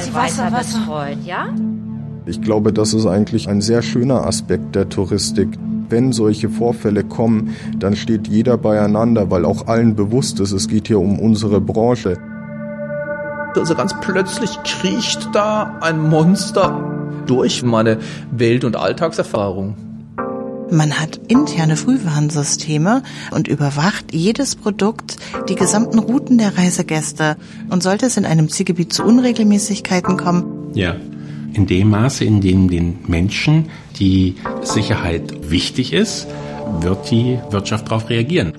Sie Wasser, Wasser betreut, ja? Ich glaube, das ist eigentlich ein sehr schöner Aspekt der Touristik. Wenn solche Vorfälle kommen, dann steht jeder beieinander, weil auch allen bewusst ist, es geht hier um unsere Branche. Also ganz plötzlich kriecht da ein Monster durch meine Welt- und Alltagserfahrung. Man hat interne Frühwarnsysteme und überwacht jedes Produkt, die gesamten Routen der Reisegäste. Und sollte es in einem Zielgebiet zu Unregelmäßigkeiten kommen? Ja, in dem Maße, in dem den Menschen die Sicherheit wichtig ist, wird die Wirtschaft darauf reagieren.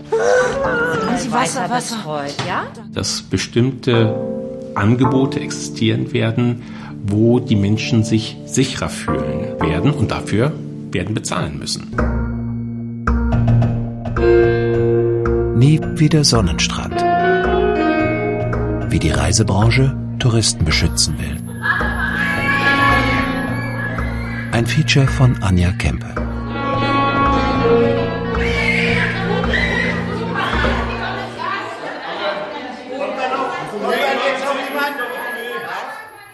Wasser, Wasser heute, ja? Dass bestimmte Angebote existieren werden, wo die Menschen sich sicherer fühlen werden und dafür werden bezahlen müssen. Nie wieder Sonnenstrand. Wie die Reisebranche Touristen beschützen will. Ein Feature von Anja Kempe.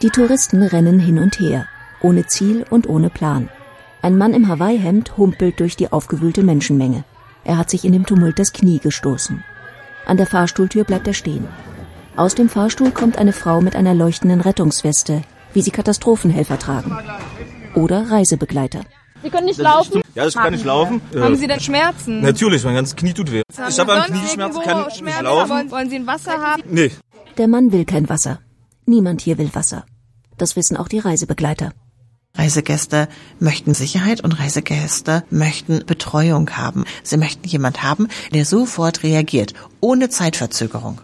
Die Touristen rennen hin und her, ohne Ziel und ohne Plan. Ein Mann im Hawaii-Hemd humpelt durch die aufgewühlte Menschenmenge. Er hat sich in dem Tumult das Knie gestoßen. An der Fahrstuhltür bleibt er stehen. Aus dem Fahrstuhl kommt eine Frau mit einer leuchtenden Rettungsweste, wie sie Katastrophenhelfer tragen oder Reisebegleiter. Sie können nicht laufen? Ja, ich kann nicht laufen. Haben Sie denn Schmerzen? Natürlich, mein ganzes Knie tut weh. Ich habe einen Knieschmerz, kann nicht Schmerzen? laufen. Wollen Sie ein Wasser haben? Nee. Der Mann will kein Wasser. Niemand hier will Wasser. Das wissen auch die Reisebegleiter. Reisegäste möchten Sicherheit und Reisegäste möchten Betreuung haben. Sie möchten jemand haben, der sofort reagiert, ohne Zeitverzögerung.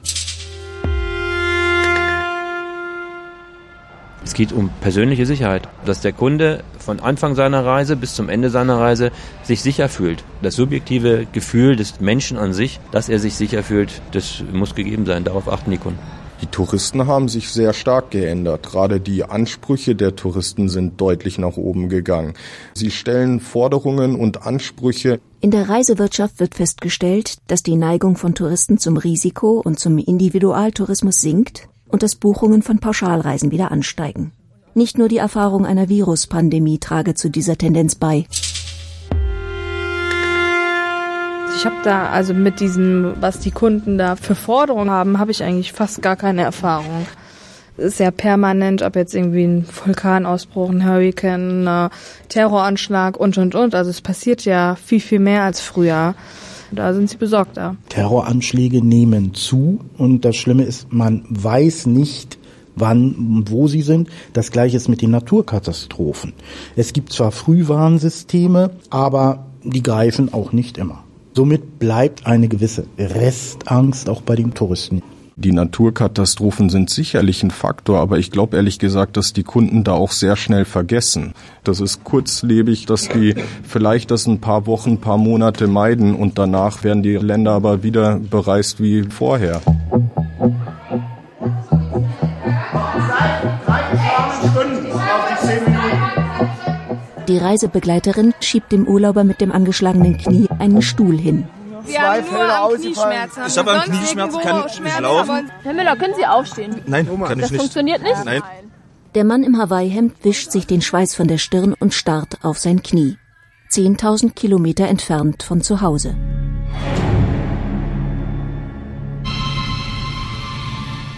Es geht um persönliche Sicherheit, dass der Kunde von Anfang seiner Reise bis zum Ende seiner Reise sich sicher fühlt. Das subjektive Gefühl des Menschen an sich, dass er sich sicher fühlt, das muss gegeben sein. Darauf achten die Kunden. Die Touristen haben sich sehr stark geändert. Gerade die Ansprüche der Touristen sind deutlich nach oben gegangen. Sie stellen Forderungen und Ansprüche. In der Reisewirtschaft wird festgestellt, dass die Neigung von Touristen zum Risiko und zum Individualtourismus sinkt und dass Buchungen von Pauschalreisen wieder ansteigen. Nicht nur die Erfahrung einer Viruspandemie trage zu dieser Tendenz bei. Ich habe da also mit diesem, was die Kunden da für Forderungen haben, habe ich eigentlich fast gar keine Erfahrung. Es ist ja permanent, ob jetzt irgendwie ein Vulkanausbruch, ein Hurricane, ein Terroranschlag und und und. Also es passiert ja viel, viel mehr als früher. Da sind sie besorgter. Terroranschläge nehmen zu und das Schlimme ist, man weiß nicht, wann und wo sie sind. Das gleiche ist mit den Naturkatastrophen. Es gibt zwar Frühwarnsysteme, aber die greifen auch nicht immer. Somit bleibt eine gewisse Restangst auch bei den Touristen. Die Naturkatastrophen sind sicherlich ein Faktor, aber ich glaube ehrlich gesagt, dass die Kunden da auch sehr schnell vergessen. Das ist kurzlebig, dass die vielleicht das ein paar Wochen, ein paar Monate meiden und danach werden die Länder aber wieder bereist wie vorher. Die Reisebegleiterin schiebt dem Urlauber mit dem angeschlagenen Knie einen Stuhl hin. Wir haben nur am Knieschmerzen. Ich habe einen Knieschmerz, kann nicht laufen. Herr Müller, können Sie aufstehen? Nein, kann ich Das nicht. funktioniert nicht? Nein. Der Mann im Hawaii-Hemd wischt sich den Schweiß von der Stirn und starrt auf sein Knie. 10.000 Kilometer entfernt von zu Hause.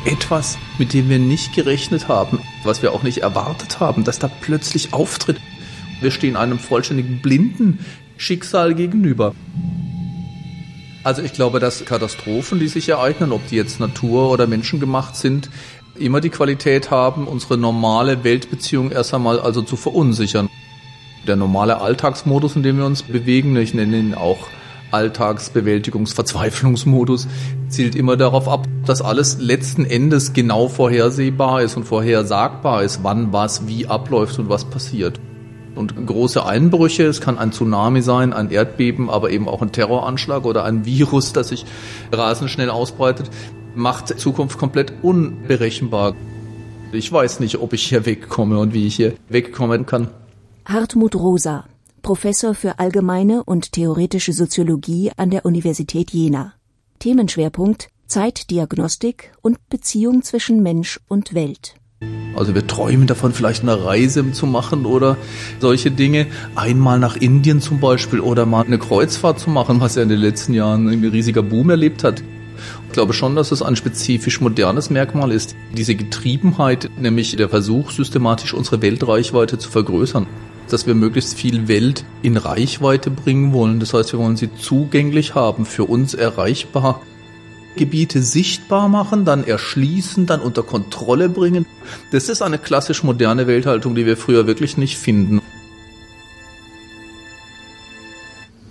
Etwas, mit dem wir nicht gerechnet haben, was wir auch nicht erwartet haben, dass da plötzlich auftritt. Wir stehen einem vollständigen blinden Schicksal gegenüber. Also ich glaube, dass Katastrophen, die sich ereignen, ob die jetzt Natur- oder menschengemacht sind, immer die Qualität haben, unsere normale Weltbeziehung erst einmal also zu verunsichern. Der normale Alltagsmodus, in dem wir uns bewegen, ich nenne ihn auch Alltagsbewältigungsverzweiflungsmodus, zielt immer darauf ab, dass alles letzten Endes genau vorhersehbar ist und vorhersagbar ist, wann was wie abläuft und was passiert. Und große Einbrüche, es kann ein Tsunami sein, ein Erdbeben, aber eben auch ein Terroranschlag oder ein Virus, das sich rasend schnell ausbreitet, macht Zukunft komplett unberechenbar. Ich weiß nicht, ob ich hier wegkomme und wie ich hier wegkommen kann. Hartmut Rosa, Professor für allgemeine und theoretische Soziologie an der Universität Jena. Themenschwerpunkt Zeitdiagnostik und Beziehung zwischen Mensch und Welt. Also wir träumen davon, vielleicht eine Reise zu machen oder solche Dinge. Einmal nach Indien zum Beispiel oder mal eine Kreuzfahrt zu machen, was ja in den letzten Jahren ein riesiger Boom erlebt hat. Ich glaube schon, dass es ein spezifisch modernes Merkmal ist. Diese Getriebenheit, nämlich der Versuch, systematisch unsere Weltreichweite zu vergrößern. Dass wir möglichst viel Welt in Reichweite bringen wollen. Das heißt, wir wollen sie zugänglich haben, für uns erreichbar. Gebiete sichtbar machen, dann erschließen, dann unter Kontrolle bringen. Das ist eine klassisch moderne Welthaltung, die wir früher wirklich nicht finden.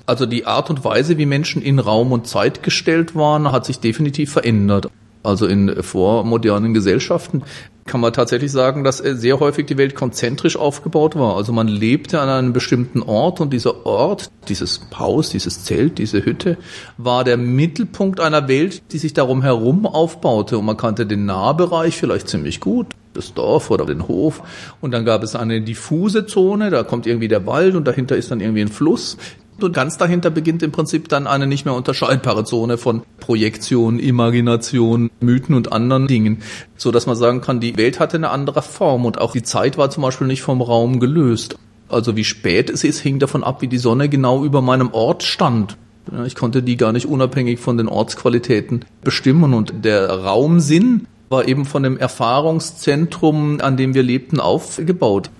Also die Art und Weise, wie Menschen in Raum und Zeit gestellt waren, hat sich definitiv verändert. Also in vormodernen Gesellschaften kann man tatsächlich sagen, dass sehr häufig die Welt konzentrisch aufgebaut war. Also man lebte an einem bestimmten Ort und dieser Ort, dieses Haus, dieses Zelt, diese Hütte, war der Mittelpunkt einer Welt, die sich darum herum aufbaute. Und man kannte den Nahbereich vielleicht ziemlich gut das Dorf oder den Hof. Und dann gab es eine diffuse Zone, da kommt irgendwie der Wald und dahinter ist dann irgendwie ein Fluss. Und ganz dahinter beginnt im Prinzip dann eine nicht mehr unterscheidbare Zone von Projektion, Imagination, Mythen und anderen Dingen, so dass man sagen kann, die Welt hatte eine andere Form und auch die Zeit war zum Beispiel nicht vom Raum gelöst. Also wie spät es ist, hing davon ab, wie die Sonne genau über meinem Ort stand. Ich konnte die gar nicht unabhängig von den Ortsqualitäten bestimmen und der Raumsinn war eben von dem Erfahrungszentrum, an dem wir lebten, aufgebaut.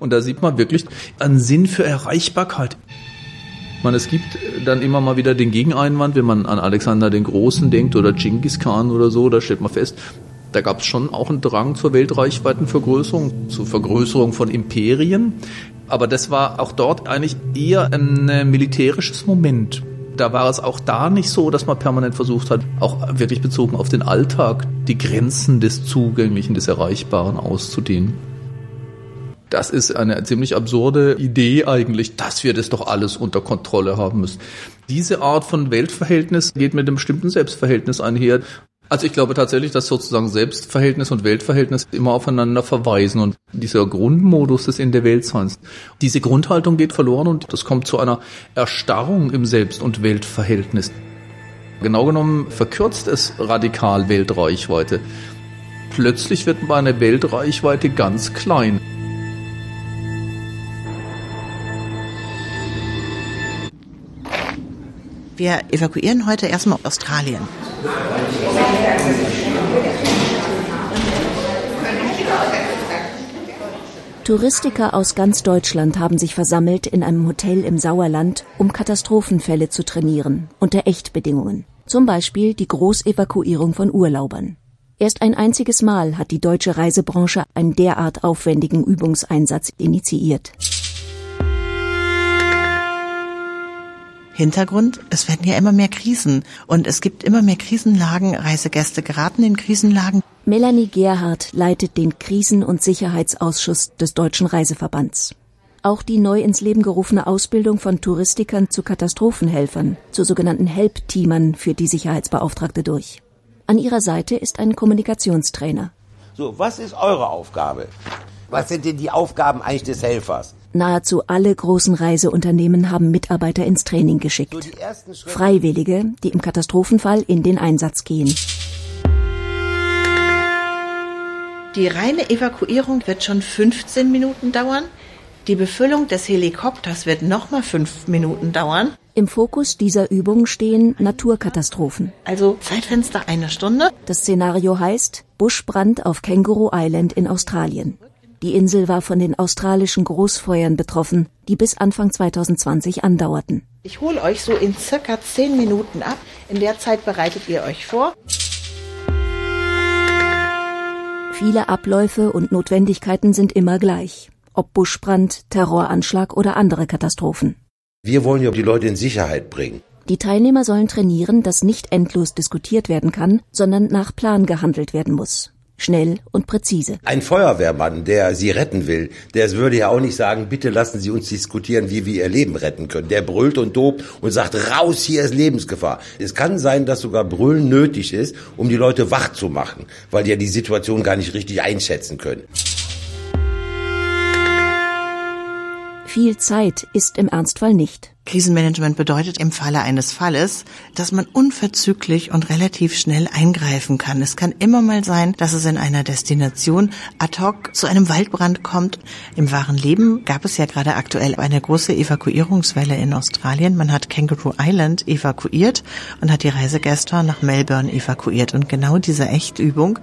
Und da sieht man wirklich einen Sinn für Erreichbarkeit. Man, es gibt dann immer mal wieder den Gegeneinwand, wenn man an Alexander den Großen denkt oder Genghis Khan oder so, da stellt man fest, da gab es schon auch einen Drang zur Weltreichweitenvergrößerung, zur Vergrößerung von Imperien. Aber das war auch dort eigentlich eher ein äh, militärisches Moment. Da war es auch da nicht so, dass man permanent versucht hat, auch wirklich bezogen auf den Alltag, die Grenzen des Zugänglichen, des Erreichbaren auszudehnen. Das ist eine ziemlich absurde Idee eigentlich, dass wir das doch alles unter Kontrolle haben müssen. Diese Art von Weltverhältnis geht mit einem bestimmten Selbstverhältnis einher. Also ich glaube tatsächlich, dass sozusagen Selbstverhältnis und Weltverhältnis immer aufeinander verweisen und dieser Grundmodus des in der Weltseins. Diese Grundhaltung geht verloren und das kommt zu einer Erstarrung im Selbst- und Weltverhältnis. Genau genommen verkürzt es radikal Weltreichweite. Plötzlich wird meine Weltreichweite ganz klein. Wir evakuieren heute erstmal Australien. Touristiker aus ganz Deutschland haben sich versammelt in einem Hotel im Sauerland, um Katastrophenfälle zu trainieren, unter Echtbedingungen. Zum Beispiel die Großevakuierung von Urlaubern. Erst ein einziges Mal hat die deutsche Reisebranche einen derart aufwendigen Übungseinsatz initiiert. Hintergrund, es werden ja immer mehr Krisen und es gibt immer mehr Krisenlagen, Reisegäste geraten in Krisenlagen. Melanie Gerhardt leitet den Krisen- und Sicherheitsausschuss des Deutschen Reiseverbands. Auch die neu ins Leben gerufene Ausbildung von Touristikern zu Katastrophenhelfern, zu sogenannten Help-Teamern, führt die Sicherheitsbeauftragte durch. An ihrer Seite ist ein Kommunikationstrainer. So, was ist eure Aufgabe? Was sind denn die Aufgaben eigentlich des Helfers? Nahezu alle großen Reiseunternehmen haben Mitarbeiter ins Training geschickt. Freiwillige, die im Katastrophenfall in den Einsatz gehen. Die reine Evakuierung wird schon 15 Minuten dauern. Die Befüllung des Helikopters wird nochmal fünf Minuten dauern. Im Fokus dieser Übung stehen Naturkatastrophen. Also Zeitfenster eine Stunde. Das Szenario heißt Buschbrand auf Känguru Island in Australien. Die Insel war von den australischen Großfeuern betroffen, die bis Anfang 2020 andauerten. Ich hole euch so in circa zehn Minuten ab. In der Zeit bereitet ihr euch vor. Viele Abläufe und Notwendigkeiten sind immer gleich. Ob Buschbrand, Terroranschlag oder andere Katastrophen. Wir wollen ja die Leute in Sicherheit bringen. Die Teilnehmer sollen trainieren, dass nicht endlos diskutiert werden kann, sondern nach Plan gehandelt werden muss schnell und präzise. Ein Feuerwehrmann, der Sie retten will, der würde ja auch nicht sagen, bitte lassen Sie uns diskutieren, wie wir Ihr Leben retten können. Der brüllt und dobt und sagt, raus, hier ist Lebensgefahr. Es kann sein, dass sogar Brüllen nötig ist, um die Leute wach zu machen, weil die ja die Situation gar nicht richtig einschätzen können. Viel Zeit ist im Ernstfall nicht. Krisenmanagement bedeutet im Falle eines Falles, dass man unverzüglich und relativ schnell eingreifen kann. Es kann immer mal sein, dass es in einer Destination ad hoc zu einem Waldbrand kommt. Im wahren Leben gab es ja gerade aktuell eine große Evakuierungswelle in Australien. Man hat Kangaroo Island evakuiert und hat die Reisegäste nach Melbourne evakuiert. Und genau diese Echtübung,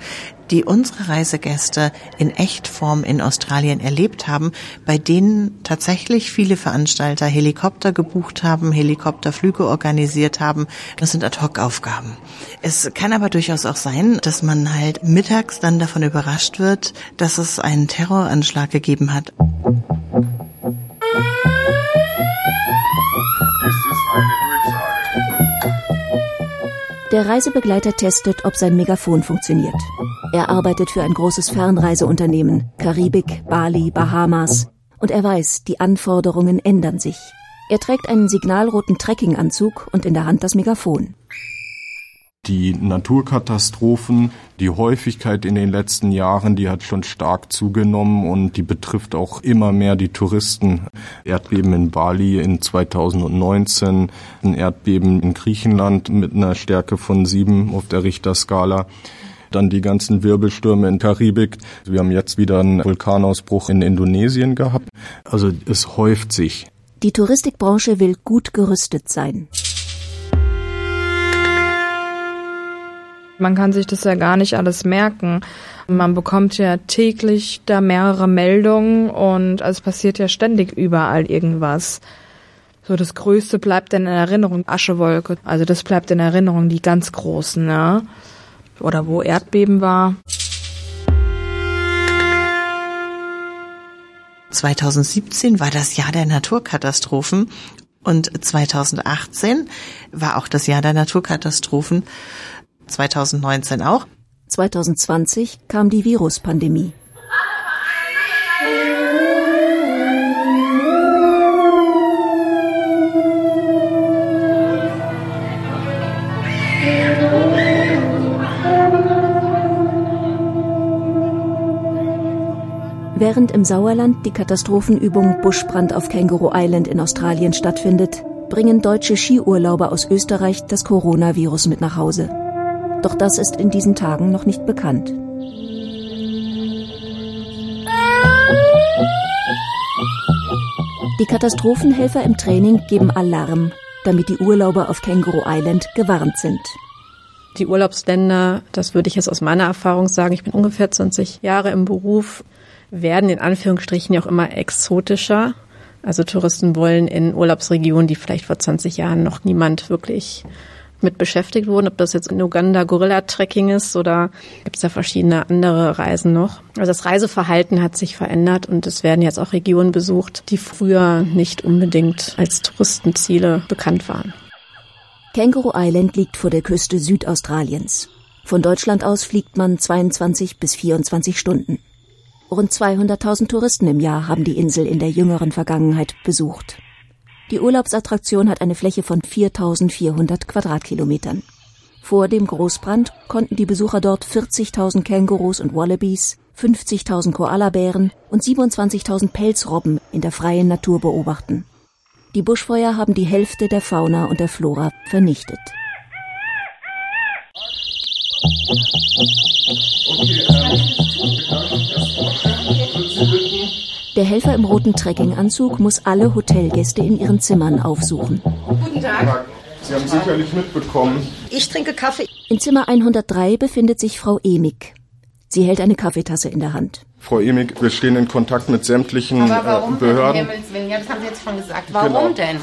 die unsere Reisegäste in Echtform in Australien erlebt haben, bei denen tatsächlich viele Veranstalter Helikopter gebucht haben, Helikopterflüge organisiert haben. Das sind Ad-Hoc-Aufgaben. Es kann aber durchaus auch sein, dass man halt mittags dann davon überrascht wird, dass es einen Terroranschlag gegeben hat. Der Reisebegleiter testet, ob sein Megafon funktioniert. Er arbeitet für ein großes Fernreiseunternehmen, Karibik, Bali, Bahamas, und er weiß, die Anforderungen ändern sich. Er trägt einen signalroten Trekkinganzug und in der Hand das Megafon. Die Naturkatastrophen, die Häufigkeit in den letzten Jahren, die hat schon stark zugenommen und die betrifft auch immer mehr die Touristen. Erdbeben in Bali in 2019, ein Erdbeben in Griechenland mit einer Stärke von sieben auf der Richterskala dann die ganzen Wirbelstürme in Karibik. Wir haben jetzt wieder einen Vulkanausbruch in Indonesien gehabt. Also es häuft sich. Die Touristikbranche will gut gerüstet sein. Man kann sich das ja gar nicht alles merken. Man bekommt ja täglich da mehrere Meldungen und es passiert ja ständig überall irgendwas. So das Größte bleibt dann in Erinnerung, Aschewolke. Also das bleibt in Erinnerung, die ganz großen, ne? Oder wo Erdbeben war. 2017 war das Jahr der Naturkatastrophen und 2018 war auch das Jahr der Naturkatastrophen. 2019 auch. 2020 kam die Viruspandemie. Während im Sauerland die Katastrophenübung Buschbrand auf Kangaroo Island in Australien stattfindet, bringen deutsche Skiurlauber aus Österreich das Coronavirus mit nach Hause. Doch das ist in diesen Tagen noch nicht bekannt. Die Katastrophenhelfer im Training geben Alarm, damit die Urlauber auf Kangaroo Island gewarnt sind. Die Urlaubsländer, das würde ich jetzt aus meiner Erfahrung sagen, ich bin ungefähr 20 Jahre im Beruf, werden in Anführungsstrichen ja auch immer exotischer. Also Touristen wollen in Urlaubsregionen, die vielleicht vor 20 Jahren noch niemand wirklich mit beschäftigt wurden, ob das jetzt in Uganda Gorilla-Trekking ist oder gibt es da verschiedene andere Reisen noch. Also das Reiseverhalten hat sich verändert und es werden jetzt auch Regionen besucht, die früher nicht unbedingt als Touristenziele bekannt waren. Kangaroo Island liegt vor der Küste Südaustraliens. Von Deutschland aus fliegt man 22 bis 24 Stunden. Rund 200.000 Touristen im Jahr haben die Insel in der jüngeren Vergangenheit besucht. Die Urlaubsattraktion hat eine Fläche von 4400 Quadratkilometern. Vor dem Großbrand konnten die Besucher dort 40.000 Kängurus und Wallabies, 50.000 Koalabären und 27.000 Pelzrobben in der freien Natur beobachten. Die Buschfeuer haben die Hälfte der Fauna und der Flora vernichtet. Der Helfer im roten Trekkinganzug muss alle Hotelgäste in ihren Zimmern aufsuchen. Guten Tag. Sie haben sicherlich mitbekommen. Ich trinke Kaffee. In Zimmer 103 befindet sich Frau Emig. Sie hält eine Kaffeetasse in der Hand. Frau Emig, wir stehen in Kontakt mit sämtlichen Aber warum, äh, Behörden. Willen? Ja, das haben Sie jetzt schon gesagt. Warum Genau. denn?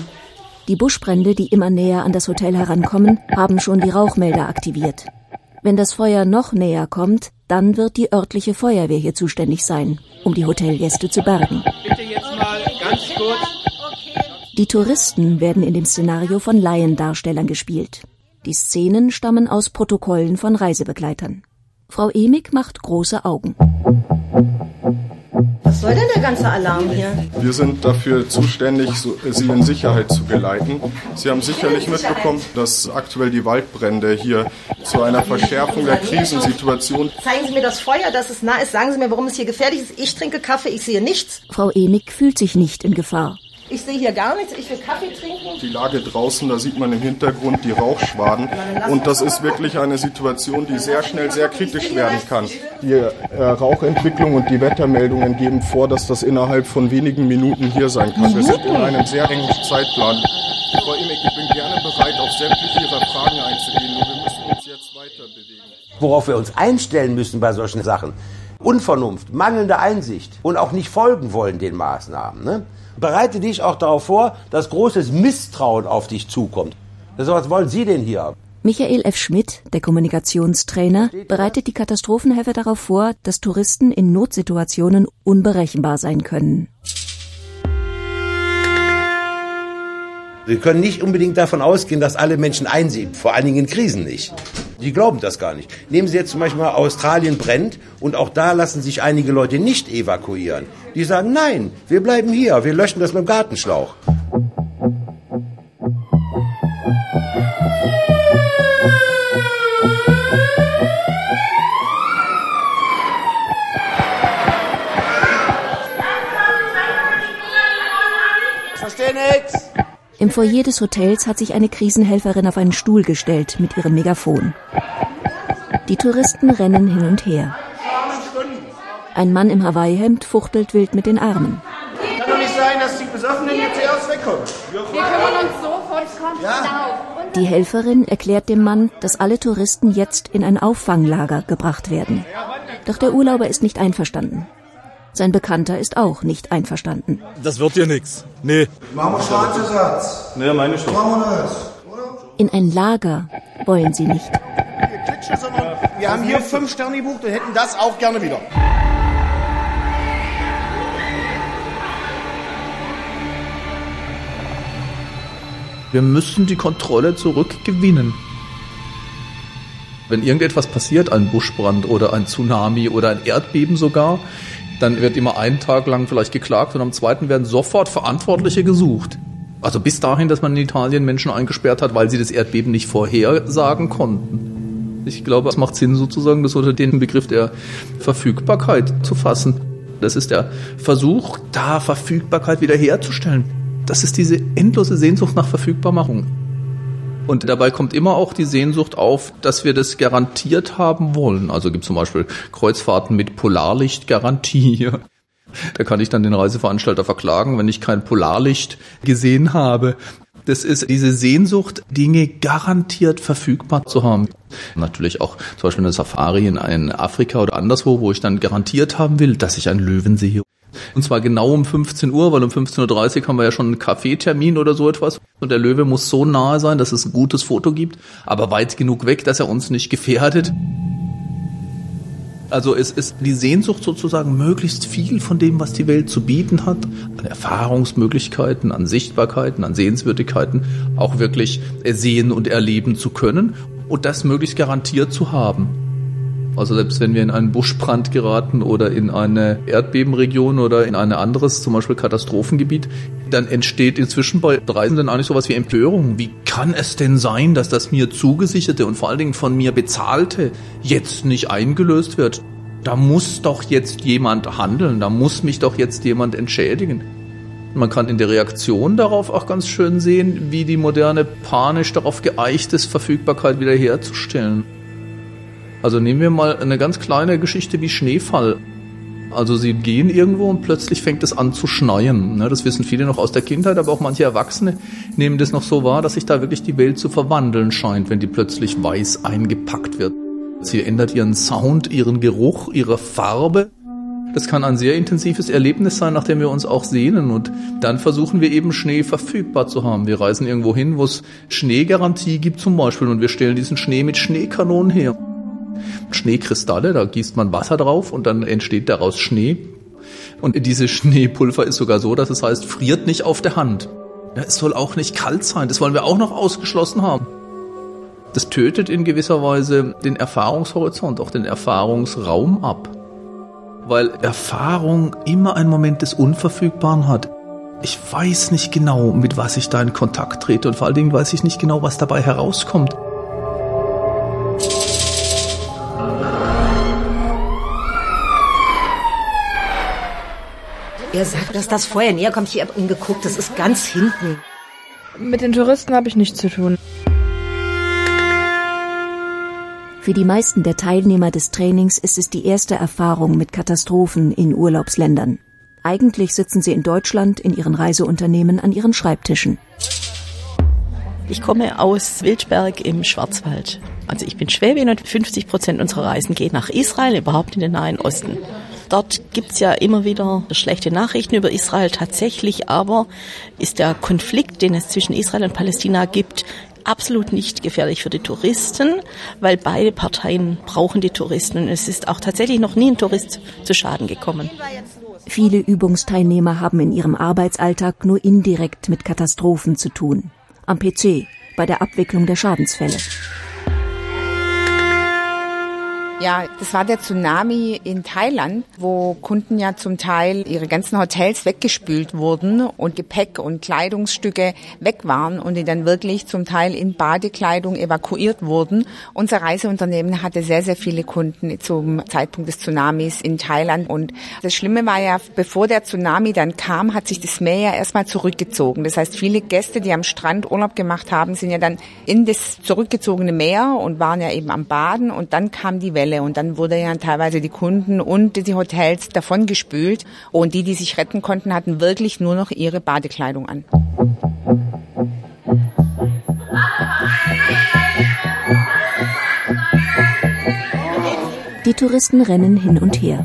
Die Buschbrände, die immer näher an das Hotel herankommen, haben schon die Rauchmelder aktiviert. Wenn das Feuer noch näher kommt, dann wird die örtliche Feuerwehr hier zuständig sein, um die Hotelgäste zu bergen. Bitte jetzt mal ganz kurz. Die Touristen werden in dem Szenario von Laiendarstellern gespielt. Die Szenen stammen aus Protokollen von Reisebegleitern. Frau Emig macht große Augen. Was soll denn der ganze Alarm hier? Wir sind dafür zuständig, Sie in Sicherheit zu geleiten. Sie haben sicherlich mitbekommen, dass aktuell die Waldbrände hier zu einer Verschärfung der Krisensituation. Zeigen Sie mir das Feuer, dass es nah ist. Sagen Sie mir, warum es hier gefährlich ist. Ich trinke Kaffee, ich sehe nichts. Frau Emig fühlt sich nicht in Gefahr. Ich sehe hier gar nichts, ich will Kaffee trinken. Die Lage draußen, da sieht man im Hintergrund die Rauchschwaden. Und das ist wirklich eine Situation, die sehr schnell sehr kritisch werden kann. Die äh, Rauchentwicklung und die Wettermeldungen geben vor, dass das innerhalb von wenigen Minuten hier sein kann. Wir sind in einem sehr engen Zeitplan. Frau Imek, ich bin gerne bereit, auf sämtliche Ihrer Fragen einzugehen, nur wir müssen uns jetzt weiter bewegen. Worauf wir uns einstellen müssen bei solchen Sachen. Unvernunft, mangelnde Einsicht und auch nicht folgen wollen den Maßnahmen. Ne? Bereite dich auch darauf vor, dass großes Misstrauen auf dich zukommt. Also was wollen Sie denn hier? Michael F. Schmidt, der Kommunikationstrainer, bereitet die Katastrophenhelfer darauf vor, dass Touristen in Notsituationen unberechenbar sein können. Wir können nicht unbedingt davon ausgehen, dass alle Menschen einsehen, vor allen Dingen in Krisen nicht. Die glauben das gar nicht. Nehmen Sie jetzt zum Beispiel mal Australien brennt und auch da lassen sich einige Leute nicht evakuieren. Die sagen, nein, wir bleiben hier, wir löschen das mit dem Gartenschlauch. Foyer des Hotels hat sich eine Krisenhelferin auf einen Stuhl gestellt mit ihrem Megafon. Die Touristen rennen hin und her. Ein Mann im Hawaii-Hemd fuchtelt wild mit den Armen. Kann doch nicht sein, dass die Besoffenen jetzt zuerst wegkommen. Wir kümmern uns sofort, kommt ja. Die Helferin erklärt dem Mann, dass alle Touristen jetzt in ein Auffanglager gebracht werden. Doch der Urlauber ist nicht einverstanden. Sein Bekannter ist auch nicht einverstanden. Das wird hier nix. Nee. Machen wir Schadensersatz. Nee, meine schon. Machen wir das. In ein Lager wollen sie nicht. Wir haben hier fünf Sterne gebucht und hätten das auch gerne wieder. Wir müssen die Kontrolle zurückgewinnen. Wenn irgendetwas passiert, ein Buschbrand oder ein Tsunami oder ein Erdbeben sogar, dann wird immer einen Tag lang vielleicht geklagt und am zweiten werden sofort Verantwortliche gesucht. Also bis dahin, dass man in Italien Menschen eingesperrt hat, weil sie das Erdbeben nicht vorhersagen konnten. Ich glaube, es macht Sinn sozusagen, das unter den Begriff der Verfügbarkeit zu fassen. Das ist der Versuch, da Verfügbarkeit wiederherzustellen. Das ist diese endlose Sehnsucht nach Verfügbarmachung. Und dabei kommt immer auch die Sehnsucht auf, dass wir das garantiert haben wollen. Also gibt zum Beispiel Kreuzfahrten mit Polarlichtgarantie. Da kann ich dann den Reiseveranstalter verklagen, wenn ich kein Polarlicht gesehen habe. Das ist diese Sehnsucht, Dinge garantiert verfügbar zu haben. Natürlich auch zum Beispiel eine Safari in Afrika oder anderswo, wo ich dann garantiert haben will, dass ich einen Löwen sehe. Und zwar genau um 15 Uhr, weil um 15.30 Uhr haben wir ja schon einen Kaffeetermin oder so etwas. Und der Löwe muss so nahe sein, dass es ein gutes Foto gibt, aber weit genug weg, dass er uns nicht gefährdet. Also es ist die Sehnsucht sozusagen, möglichst viel von dem, was die Welt zu bieten hat, an Erfahrungsmöglichkeiten, an Sichtbarkeiten, an Sehenswürdigkeiten, auch wirklich sehen und erleben zu können und das möglichst garantiert zu haben. Also selbst wenn wir in einen Buschbrand geraten oder in eine Erdbebenregion oder in ein anderes, zum Beispiel Katastrophengebiet, dann entsteht inzwischen bei Reisenden eigentlich sowas wie Empörung. Wie kann es denn sein, dass das mir zugesicherte und vor allen Dingen von mir bezahlte jetzt nicht eingelöst wird? Da muss doch jetzt jemand handeln, da muss mich doch jetzt jemand entschädigen. Man kann in der Reaktion darauf auch ganz schön sehen, wie die moderne panisch darauf geeicht ist, Verfügbarkeit wiederherzustellen. Also nehmen wir mal eine ganz kleine Geschichte wie Schneefall. Also sie gehen irgendwo und plötzlich fängt es an zu schneien. Ne, das wissen viele noch aus der Kindheit, aber auch manche Erwachsene nehmen das noch so wahr, dass sich da wirklich die Welt zu verwandeln scheint, wenn die plötzlich weiß eingepackt wird. Sie ändert ihren Sound, ihren Geruch, ihre Farbe. Das kann ein sehr intensives Erlebnis sein, nach dem wir uns auch sehnen. Und dann versuchen wir eben Schnee verfügbar zu haben. Wir reisen irgendwo hin, wo es Schneegarantie gibt zum Beispiel und wir stellen diesen Schnee mit Schneekanonen her. Schneekristalle, da gießt man Wasser drauf und dann entsteht daraus Schnee. Und diese Schneepulver ist sogar so, dass es heißt, friert nicht auf der Hand. Es soll auch nicht kalt sein, das wollen wir auch noch ausgeschlossen haben. Das tötet in gewisser Weise den Erfahrungshorizont, auch den Erfahrungsraum ab. Weil Erfahrung immer einen Moment des Unverfügbaren hat. Ich weiß nicht genau, mit was ich da in Kontakt trete und vor allen Dingen weiß ich nicht genau, was dabei herauskommt. Er sagt, dass das Feuer näher kommt. Ich habe ihn geguckt, das ist ganz hinten. Mit den Touristen habe ich nichts zu tun. Für die meisten der Teilnehmer des Trainings ist es die erste Erfahrung mit Katastrophen in Urlaubsländern. Eigentlich sitzen sie in Deutschland in ihren Reiseunternehmen an ihren Schreibtischen. Ich komme aus Wildberg im Schwarzwald. Also ich bin Schwäbin und 50 Prozent unserer Reisen gehen nach Israel, überhaupt in den Nahen Osten. Dort gibt's ja immer wieder schlechte Nachrichten über Israel. Tatsächlich aber ist der Konflikt, den es zwischen Israel und Palästina gibt, absolut nicht gefährlich für die Touristen, weil beide Parteien brauchen die Touristen. Und es ist auch tatsächlich noch nie ein Tourist zu Schaden gekommen. Viele Übungsteilnehmer haben in ihrem Arbeitsalltag nur indirekt mit Katastrophen zu tun. Am PC, bei der Abwicklung der Schadensfälle. Ja, das war der Tsunami in Thailand, wo Kunden ja zum Teil ihre ganzen Hotels weggespült wurden und Gepäck und Kleidungsstücke weg waren und die dann wirklich zum Teil in Badekleidung evakuiert wurden. Unser Reiseunternehmen hatte sehr, sehr viele Kunden zum Zeitpunkt des Tsunamis in Thailand und das Schlimme war ja, bevor der Tsunami dann kam, hat sich das Meer ja erstmal zurückgezogen. Das heißt, viele Gäste, die am Strand Urlaub gemacht haben, sind ja dann in das zurückgezogene Meer und waren ja eben am Baden und dann kam die Welle Fälle. Und dann wurde ja teilweise die Kunden und die Hotels davon gespült. Und die, die sich retten konnten, hatten wirklich nur noch ihre Badekleidung an. Die Touristen rennen hin und her.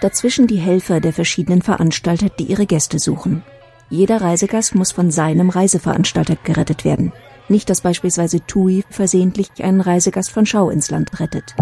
Dazwischen die Helfer der verschiedenen Veranstalter, die ihre Gäste suchen. Jeder Reisegast muss von seinem Reiseveranstalter gerettet werden. Nicht, dass beispielsweise TUI versehentlich einen Reisegast von Schau ins Land rettet.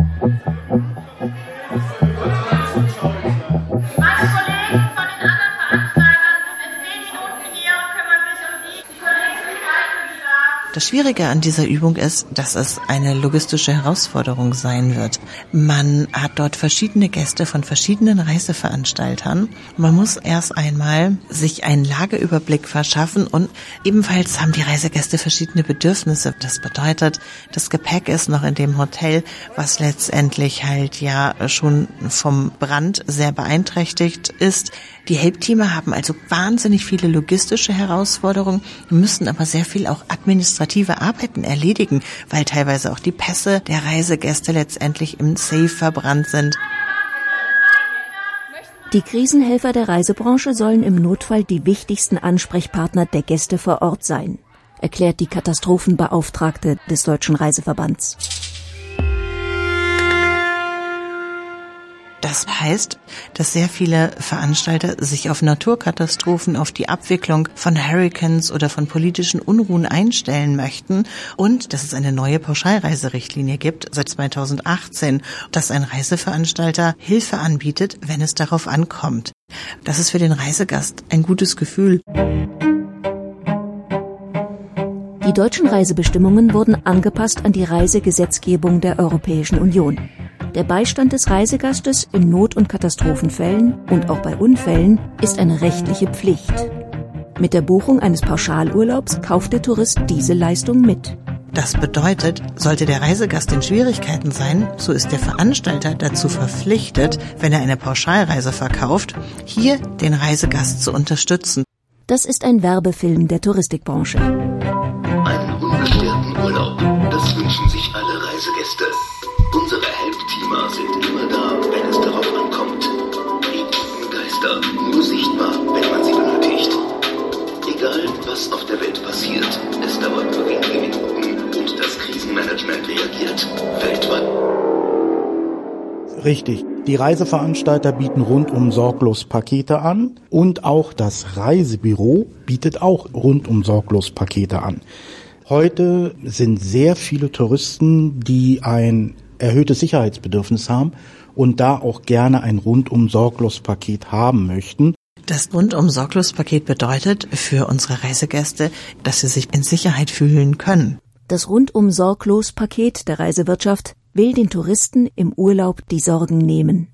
Das Schwierige an dieser Übung ist, dass es eine logistische Herausforderung sein wird. Man hat dort verschiedene Gäste von verschiedenen Reiseveranstaltern. Man muss erst einmal sich einen Lageüberblick verschaffen und ebenfalls haben die Reisegäste verschiedene Bedürfnisse. Das bedeutet, das Gepäck ist noch in dem Hotel, was letztendlich halt ja schon vom Brand sehr beeinträchtigt ist. Die Helpteamer haben also wahnsinnig viele logistische Herausforderungen, müssen aber sehr viel auch administrative Arbeiten erledigen, weil teilweise auch die Pässe der Reisegäste letztendlich im Safe verbrannt sind. Die Krisenhelfer der Reisebranche sollen im Notfall die wichtigsten Ansprechpartner der Gäste vor Ort sein, erklärt die Katastrophenbeauftragte des Deutschen Reiseverbands. Das heißt, dass sehr viele Veranstalter sich auf Naturkatastrophen, auf die Abwicklung von Hurricanes oder von politischen Unruhen einstellen möchten und dass es eine neue Pauschalreiserichtlinie gibt seit 2018, dass ein Reiseveranstalter Hilfe anbietet, wenn es darauf ankommt. Das ist für den Reisegast ein gutes Gefühl. Die deutschen Reisebestimmungen wurden angepasst an die Reisegesetzgebung der Europäischen Union. Der Beistand des Reisegastes in Not- und Katastrophenfällen und auch bei Unfällen ist eine rechtliche Pflicht. Mit der Buchung eines Pauschalurlaubs kauft der Tourist diese Leistung mit. Das bedeutet, sollte der Reisegast in Schwierigkeiten sein, so ist der Veranstalter dazu verpflichtet, wenn er eine Pauschalreise verkauft, hier den Reisegast zu unterstützen. Das ist ein Werbefilm der Touristikbranche. Urlaub, das wünschen sich alle Reisegäste. Unsere Helpteamer sind immer da, wenn es darauf ankommt. Die Geister, nur sichtbar, wenn man sie benötigt. Egal, was auf der Welt passiert, es dauert nur wenige Minuten und das Krisenmanagement reagiert weltweit. Richtig. Die Reiseveranstalter bieten rundum sorglos Pakete an und auch das Reisebüro bietet auch rundum sorglos Pakete an. Heute sind sehr viele Touristen, die ein erhöhtes Sicherheitsbedürfnis haben und da auch gerne ein rundum sorglos Paket haben möchten. Das rundum sorglos Paket bedeutet für unsere Reisegäste, dass sie sich in Sicherheit fühlen können. Das rundum sorglos Paket der Reisewirtschaft will den Touristen im Urlaub die Sorgen nehmen.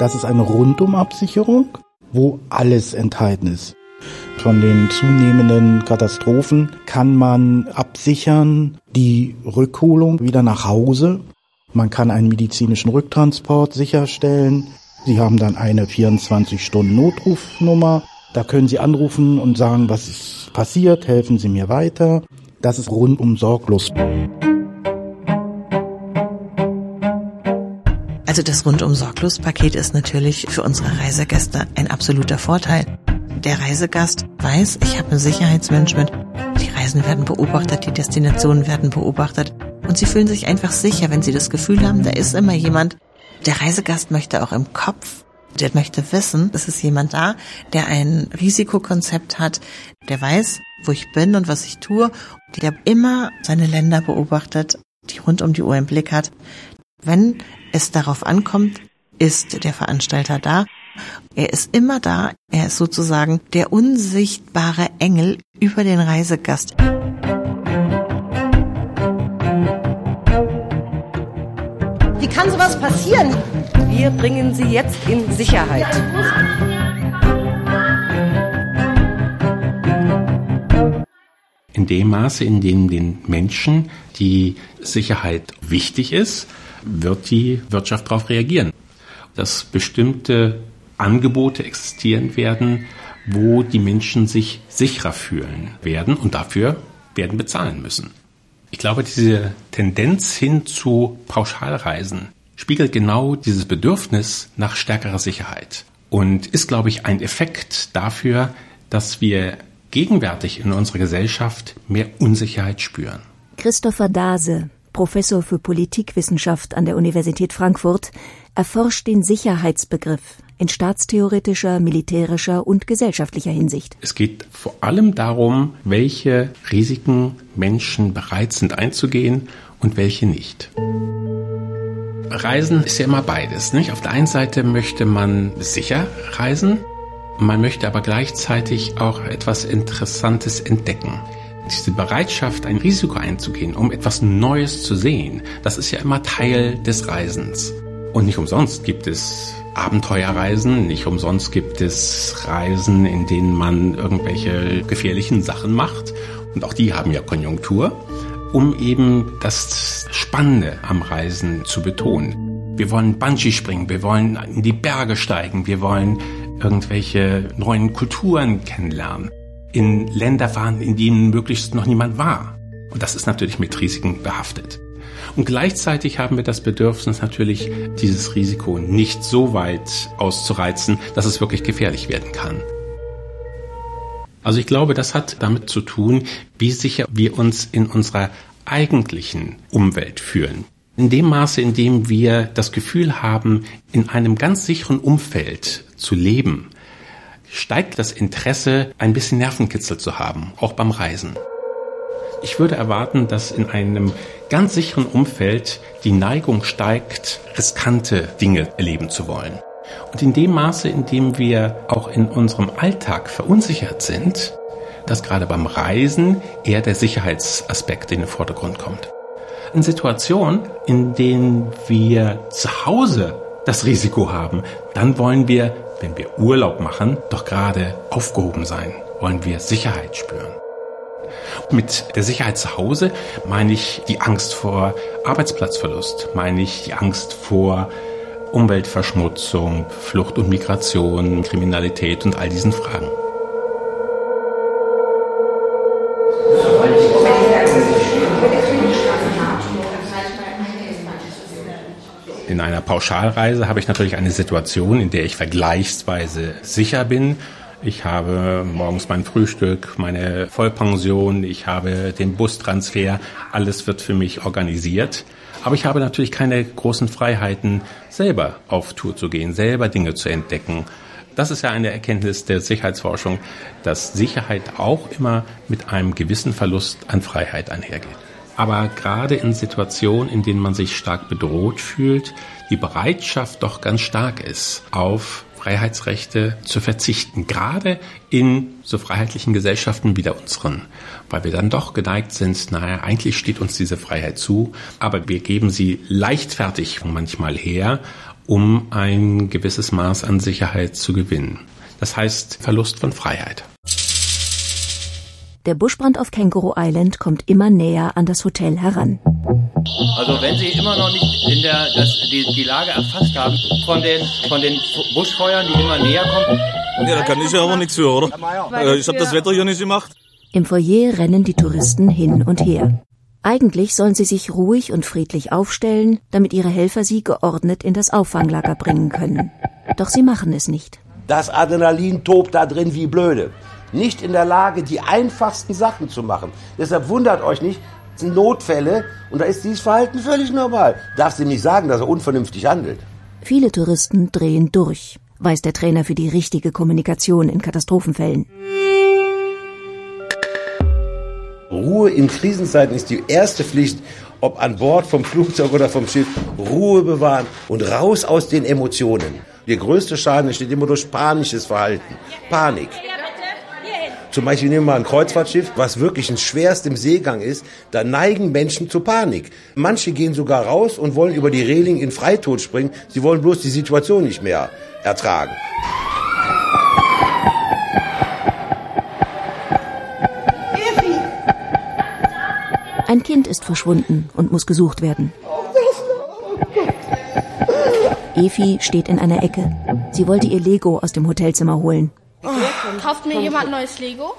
Das ist eine Rundumabsicherung, wo alles enthalten ist. Von den zunehmenden Katastrophen kann man absichern die Rückholung wieder nach Hause. Man kann einen medizinischen Rücktransport sicherstellen. Sie haben dann eine 24-Stunden-Notrufnummer. Da können Sie anrufen und sagen, was ist passiert, helfen Sie mir weiter. Das ist rundum sorglos. Also das rundum sorglos Paket ist natürlich für unsere Reisegäste ein absoluter Vorteil. Der Reisegast weiß, ich habe ein Sicherheitsmanagement. Die Reisen werden beobachtet, die Destinationen werden beobachtet. Und sie fühlen sich einfach sicher, wenn sie das Gefühl haben, da ist immer jemand. Der Reisegast möchte auch im Kopf, der möchte wissen, es ist jemand da, der ein Risikokonzept hat, der weiß, wo ich bin und was ich tue, der immer seine Länder beobachtet, die rund um die Uhr im Blick hat. Wenn es darauf ankommt, ist der Veranstalter da. Er ist immer da. Er ist sozusagen der unsichtbare Engel über den Reisegast. Wie kann sowas passieren? Wir bringen Sie jetzt in Sicherheit. In dem Maße, in dem den Menschen die Sicherheit wichtig ist, wird die Wirtschaft darauf reagieren. Dass bestimmte Angebote existieren werden, wo die Menschen sich sicherer fühlen werden und dafür werden bezahlen müssen. Ich glaube, diese Tendenz hin zu Pauschalreisen spiegelt genau dieses Bedürfnis nach stärkerer Sicherheit und ist, glaube ich, ein Effekt dafür, dass wir gegenwärtig in unserer Gesellschaft mehr Unsicherheit spüren. Christopher Dase, Professor für Politikwissenschaft an der Universität Frankfurt, erforscht den Sicherheitsbegriff in staatstheoretischer, militärischer und gesellschaftlicher Hinsicht. Es geht vor allem darum, welche Risiken Menschen bereit sind einzugehen und welche nicht. Reisen ist ja immer beides. Nicht? Auf der einen Seite möchte man sicher reisen, man möchte aber gleichzeitig auch etwas Interessantes entdecken. Diese Bereitschaft, ein Risiko einzugehen, um etwas Neues zu sehen, das ist ja immer Teil des Reisens. Und nicht umsonst gibt es Abenteuerreisen, nicht umsonst gibt es Reisen, in denen man irgendwelche gefährlichen Sachen macht. Und auch die haben ja Konjunktur, um eben das Spannende am Reisen zu betonen. Wir wollen Bungee springen, wir wollen in die Berge steigen, wir wollen irgendwelche neuen Kulturen kennenlernen, in Länder fahren, in denen möglichst noch niemand war. Und das ist natürlich mit Risiken behaftet. Und gleichzeitig haben wir das Bedürfnis natürlich, dieses Risiko nicht so weit auszureizen, dass es wirklich gefährlich werden kann. Also ich glaube, das hat damit zu tun, wie sicher wir uns in unserer eigentlichen Umwelt fühlen. In dem Maße, in dem wir das Gefühl haben, in einem ganz sicheren Umfeld zu leben, steigt das Interesse, ein bisschen Nervenkitzel zu haben, auch beim Reisen. Ich würde erwarten, dass in einem ganz sicheren Umfeld die Neigung steigt, riskante Dinge erleben zu wollen. Und in dem Maße, in dem wir auch in unserem Alltag verunsichert sind, dass gerade beim Reisen eher der Sicherheitsaspekt in den Vordergrund kommt. In Situationen, in denen wir zu Hause das Risiko haben, dann wollen wir, wenn wir Urlaub machen, doch gerade aufgehoben sein, wollen wir Sicherheit spüren. Mit der Sicherheit zu Hause meine ich die Angst vor Arbeitsplatzverlust, meine ich die Angst vor Umweltverschmutzung, Flucht und Migration, Kriminalität und all diesen Fragen. In einer Pauschalreise habe ich natürlich eine Situation, in der ich vergleichsweise sicher bin ich habe morgens mein Frühstück, meine Vollpension, ich habe den Bustransfer, alles wird für mich organisiert. Aber ich habe natürlich keine großen Freiheiten, selber auf Tour zu gehen, selber Dinge zu entdecken. Das ist ja eine Erkenntnis der Sicherheitsforschung, dass Sicherheit auch immer mit einem gewissen Verlust an Freiheit einhergeht. Aber gerade in Situationen, in denen man sich stark bedroht fühlt, die Bereitschaft doch ganz stark ist auf Freiheitsrechte zu verzichten, gerade in so freiheitlichen Gesellschaften wie der unseren, weil wir dann doch geneigt sind, naja, eigentlich steht uns diese Freiheit zu, aber wir geben sie leichtfertig manchmal her, um ein gewisses Maß an Sicherheit zu gewinnen. Das heißt Verlust von Freiheit. Der Buschbrand auf Känguru Island kommt immer näher an das Hotel heran. Also wenn Sie immer noch nicht in der, das, die, die Lage erfasst haben von den, von den Buschfeuern, die immer näher kommen. Ja, da kann ich ja aber nichts für, oder? Äh, Ich habe das Wetter hier nicht gemacht. Im Foyer rennen die Touristen hin und her. Eigentlich sollen sie sich ruhig und friedlich aufstellen, damit ihre Helfer sie geordnet in das Auffanglager bringen können. Doch sie machen es nicht. Das Adrenalin tobt da drin wie blöde. Nicht in der Lage, die einfachsten Sachen zu machen. Deshalb wundert euch nicht, es sind Notfälle und da ist dieses Verhalten völlig normal. Darfst ihm nicht sagen, dass er unvernünftig handelt. Viele Touristen drehen durch, weiß der Trainer für die richtige Kommunikation in Katastrophenfällen. Ruhe in Krisenzeiten ist die erste Pflicht, ob an Bord vom Flugzeug oder vom Schiff. Ruhe bewahren und raus aus den Emotionen. Der größte Schaden entsteht immer durch panisches Verhalten. Panik. Zum Beispiel nehmen wir mal ein Kreuzfahrtschiff, was wirklich ein schwerst im Seegang ist. Da neigen Menschen zu Panik. Manche gehen sogar raus und wollen über die Reling in Freitod springen. Sie wollen bloß die Situation nicht mehr ertragen. Ein Kind ist verschwunden und muss gesucht werden. Efi steht in einer Ecke. Sie wollte ihr Lego aus dem Hotelzimmer holen. Kauft mir jemand neues Lego?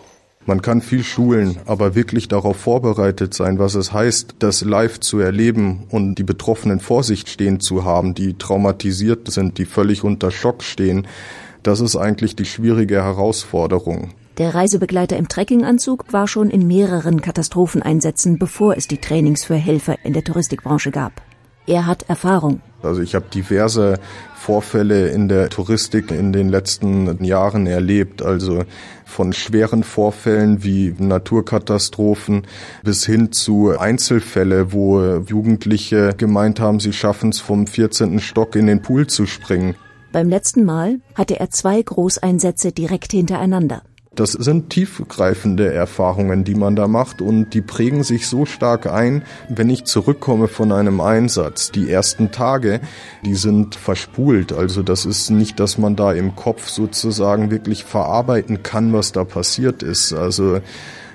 Man kann viel schulen, aber wirklich darauf vorbereitet sein, was es heißt, das live zu erleben und die Betroffenen vor sich stehen zu haben, die traumatisiert sind, die völlig unter Schock stehen. Das ist eigentlich die schwierige Herausforderung. Der Reisebegleiter im Trekkinganzug war schon in mehreren Katastropheneinsätzen, bevor es die Trainings für Helfer in der Touristikbranche gab. Er hat Erfahrung. Also ich habe diverse Vorfälle in der Touristik in den letzten Jahren erlebt, also von schweren Vorfällen wie Naturkatastrophen bis hin zu Einzelfälle, wo Jugendliche gemeint haben, sie schaffen es vom 14. Stock in den Pool zu springen. Beim letzten Mal hatte er zwei Großeinsätze direkt hintereinander. Das sind tiefgreifende Erfahrungen, die man da macht und die prägen sich so stark ein, wenn ich zurückkomme von einem Einsatz. Die ersten Tage, die sind verspult. Also das ist nicht, dass man da im Kopf sozusagen wirklich verarbeiten kann, was da passiert ist. Also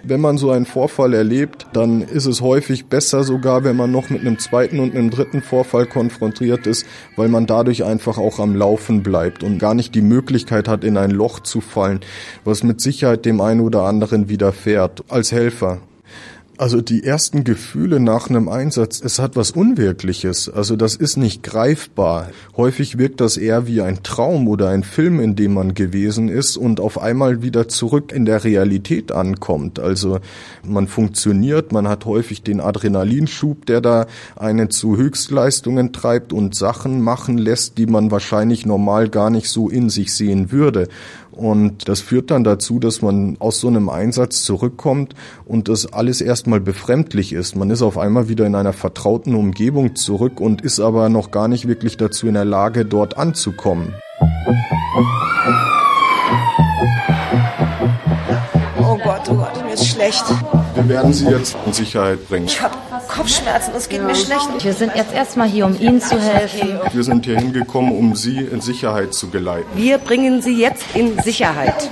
wenn man so einen Vorfall erlebt, dann ist es häufig besser sogar, wenn man noch mit einem zweiten und einem dritten Vorfall konfrontiert ist, weil man dadurch einfach auch am Laufen bleibt und gar nicht die Möglichkeit hat, in ein Loch zu fallen, was mit Sicherheit dem einen oder anderen widerfährt, als Helfer. Also die ersten Gefühle nach einem Einsatz, es hat was Unwirkliches. Also das ist nicht greifbar. Häufig wirkt das eher wie ein Traum oder ein Film, in dem man gewesen ist und auf einmal wieder zurück in der Realität ankommt. Also man funktioniert, man hat häufig den Adrenalinschub, der da einen zu Höchstleistungen treibt und Sachen machen lässt, die man wahrscheinlich normal gar nicht so in sich sehen würde. Und das führt dann dazu, dass man aus so einem Einsatz zurückkommt und das alles erstmal befremdlich ist. Man ist auf einmal wieder in einer vertrauten Umgebung zurück und ist aber noch gar nicht wirklich dazu in der Lage, dort anzukommen. Oh Gott, oh Gott, mir ist schlecht. Wir werden Sie jetzt in Sicherheit bringen. Ich habe Kopfschmerzen, es geht mir schlecht. Wir sind jetzt erstmal hier, um Ihnen zu helfen. Wir sind hier hingekommen, um Sie in Sicherheit zu geleiten. Wir bringen Sie jetzt in Sicherheit.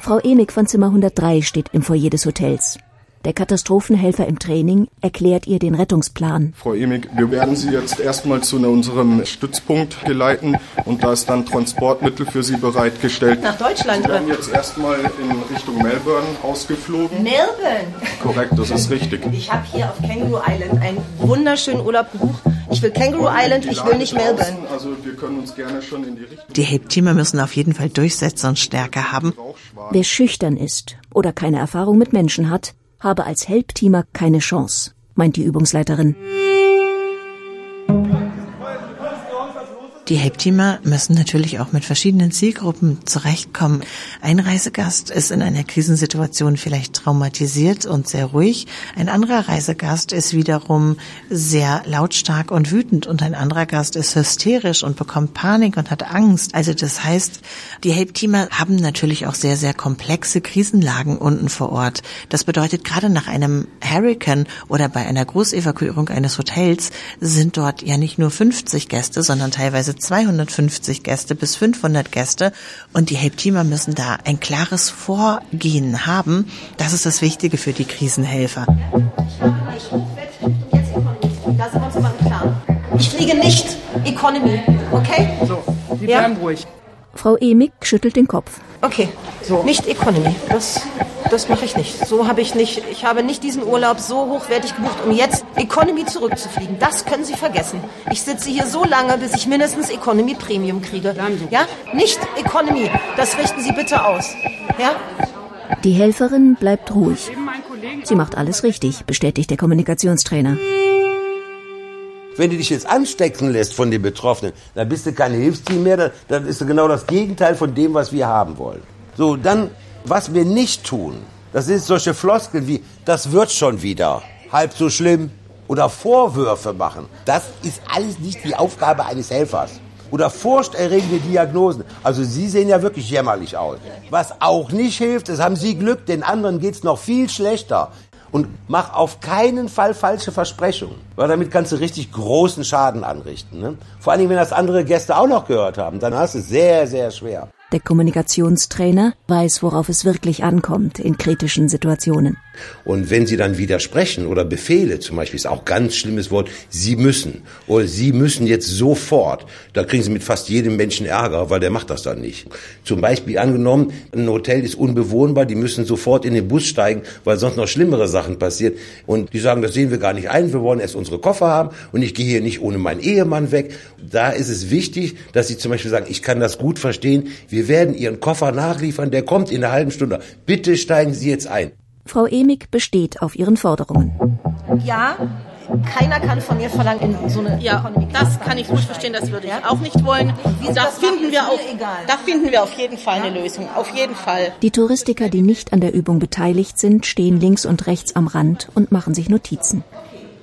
Frau Emig von Zimmer 103 steht im Foyer des Hotels. Der Katastrophenhelfer im Training erklärt ihr den Rettungsplan. Frau Emig, wir werden Sie jetzt erstmal zu unserem Stützpunkt geleiten und da ist dann Transportmittel für Sie bereitgestellt. Nach Deutschland? Sie werden jetzt erstmal in Richtung Melbourne ausgeflogen. Melbourne? Korrekt, das ist richtig. Ich habe hier auf Kangaroo Island einen wunderschönen Urlaub gebucht. Ich will Kangaroo Island, ich will nicht Melbourne. Also wir können uns gerne schon in die Richtung... Die Helpteamer müssen auf jeden Fall Durchsetzer und Stärke haben. Wer schüchtern ist oder keine Erfahrung mit Menschen hat, habe als Helpteamer keine Chance, meint die Übungsleiterin. Die Helpteamer müssen natürlich auch mit verschiedenen Zielgruppen zurechtkommen. Ein Reisegast ist in einer Krisensituation vielleicht traumatisiert und sehr ruhig. Ein anderer Reisegast ist wiederum sehr lautstark und wütend und ein anderer Gast ist hysterisch und bekommt Panik und hat Angst. Also das heißt, die Helpteamer haben natürlich auch sehr, sehr komplexe Krisenlagen unten vor Ort. Das bedeutet, gerade nach einem Hurricane oder bei einer Großevakuierung eines Hotels sind dort ja nicht nur 50 Gäste, sondern teilweise 250 Gäste bis 500 Gäste und die Helpteamer müssen da ein klares Vorgehen haben. Das ist das Wichtige für die Krisenhelfer. Da sind wir uns aber im Klaren. Ich fliege nicht Economy, okay? So, Sie bleiben ruhig. Frau Emig schüttelt den Kopf. Okay, so. nicht Economy. Das, das mache ich nicht. So habe ich nicht. Ich habe nicht diesen Urlaub so hochwertig gebucht, um jetzt Economy zurückzufliegen. Das können Sie vergessen. Ich sitze hier so lange, bis ich mindestens Economy Premium kriege. Ja? Nicht Economy. Das richten Sie bitte aus. Ja? Die Helferin bleibt ruhig. Sie macht alles richtig, bestätigt der Kommunikationstrainer. Wenn du dich jetzt anstecken lässt von den Betroffenen, dann bist du kein Hilfsteam mehr, dann, dann ist genau das Gegenteil von dem, was wir haben wollen. So, dann, was wir nicht tun, das sind solche Floskeln wie, das wird schon wieder, halb so schlimm, oder Vorwürfe machen. Das ist alles nicht die Aufgabe eines Helfers. Oder furchterregende Diagnosen. Also Sie sehen ja wirklich jämmerlich aus. Was auch nicht hilft, ist, haben Sie Glück, den anderen geht's noch viel schlechter. Und mach auf keinen Fall falsche Versprechungen, weil damit kannst du richtig großen Schaden anrichten. Ne? Vor allem, wenn das andere Gäste auch noch gehört haben, dann hast du es sehr, sehr schwer. Der Kommunikationstrainer weiß, worauf es wirklich ankommt in kritischen Situationen. Und wenn Sie dann widersprechen oder Befehle, zum Beispiel ist auch ganz schlimmes Wort, Sie müssen oder Sie müssen jetzt sofort, da kriegen Sie mit fast jedem Menschen Ärger, weil der macht das dann nicht. Zum Beispiel angenommen, ein Hotel ist unbewohnbar, die müssen sofort in den Bus steigen, weil sonst noch schlimmere Sachen passiert. Und die sagen, das sehen wir gar nicht ein, wir wollen erst unsere Koffer haben und ich gehe hier nicht ohne meinen Ehemann weg. Da ist es wichtig, dass Sie zum Beispiel sagen, ich kann das gut verstehen, wir werden Ihren Koffer nachliefern, der kommt in einer halben Stunde. Bitte steigen Sie jetzt ein. Frau Emig besteht auf ihren Forderungen. Ja, keiner kann von mir verlangen, in so eine Ja, das kann ich gut verstehen, das würde ich auch nicht wollen. Da das machen, finden wir auch, egal. da finden wir auf jeden Fall eine Lösung. Auf jeden Fall. Die Touristiker, die nicht an der Übung beteiligt sind, stehen links und rechts am Rand und machen sich Notizen.